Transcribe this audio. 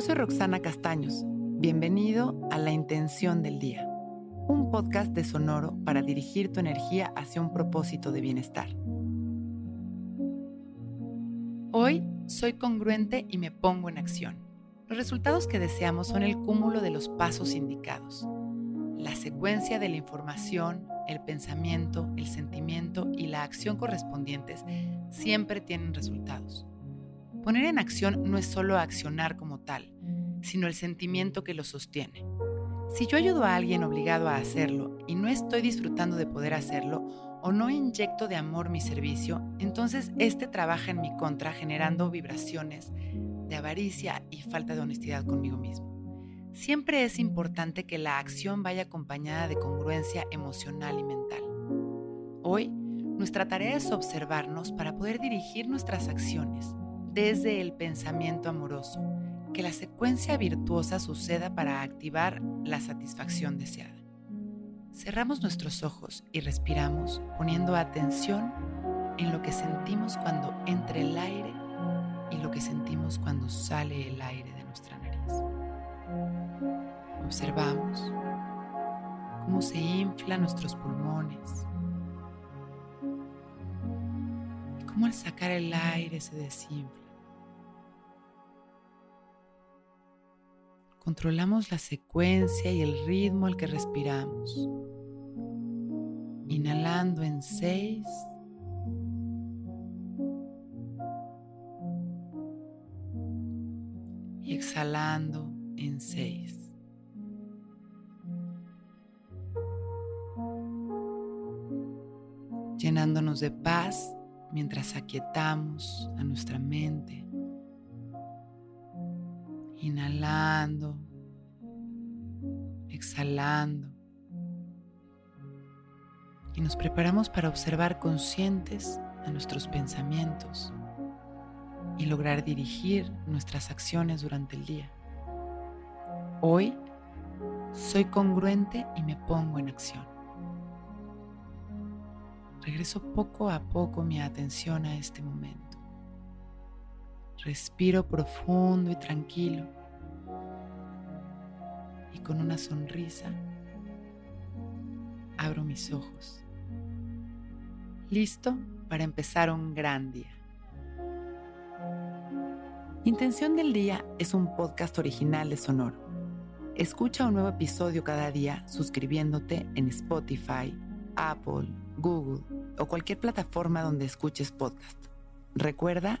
soy Roxana Castaños. Bienvenido a La Intención del Día, un podcast de Sonoro para dirigir tu energía hacia un propósito de bienestar. Hoy soy congruente y me pongo en acción. Los resultados que deseamos son el cúmulo de los pasos indicados, la secuencia de la información, el pensamiento, el sentimiento y la acción correspondientes siempre tienen resultados. Poner en acción no es solo accionar como tal, sino el sentimiento que lo sostiene. Si yo ayudo a alguien obligado a hacerlo y no estoy disfrutando de poder hacerlo o no inyecto de amor mi servicio, entonces este trabaja en mi contra generando vibraciones de avaricia y falta de honestidad conmigo mismo. Siempre es importante que la acción vaya acompañada de congruencia emocional y mental. Hoy, nuestra tarea es observarnos para poder dirigir nuestras acciones desde el pensamiento amoroso, que la secuencia virtuosa suceda para activar la satisfacción deseada. Cerramos nuestros ojos y respiramos poniendo atención en lo que sentimos cuando entra el aire y lo que sentimos cuando sale el aire de nuestra nariz. Observamos cómo se inflan nuestros pulmones y cómo al sacar el aire se desinfla. Controlamos la secuencia y el ritmo al que respiramos. Inhalando en 6. Y exhalando en 6. Llenándonos de paz mientras aquietamos a nuestra mente inhalando, exhalando. Y nos preparamos para observar conscientes a nuestros pensamientos y lograr dirigir nuestras acciones durante el día. Hoy soy congruente y me pongo en acción. Regreso poco a poco mi atención a este momento. Respiro profundo y tranquilo. Y con una sonrisa abro mis ojos. Listo para empezar un gran día. Intención del Día es un podcast original de Sonoro. Escucha un nuevo episodio cada día suscribiéndote en Spotify, Apple, Google o cualquier plataforma donde escuches podcast. Recuerda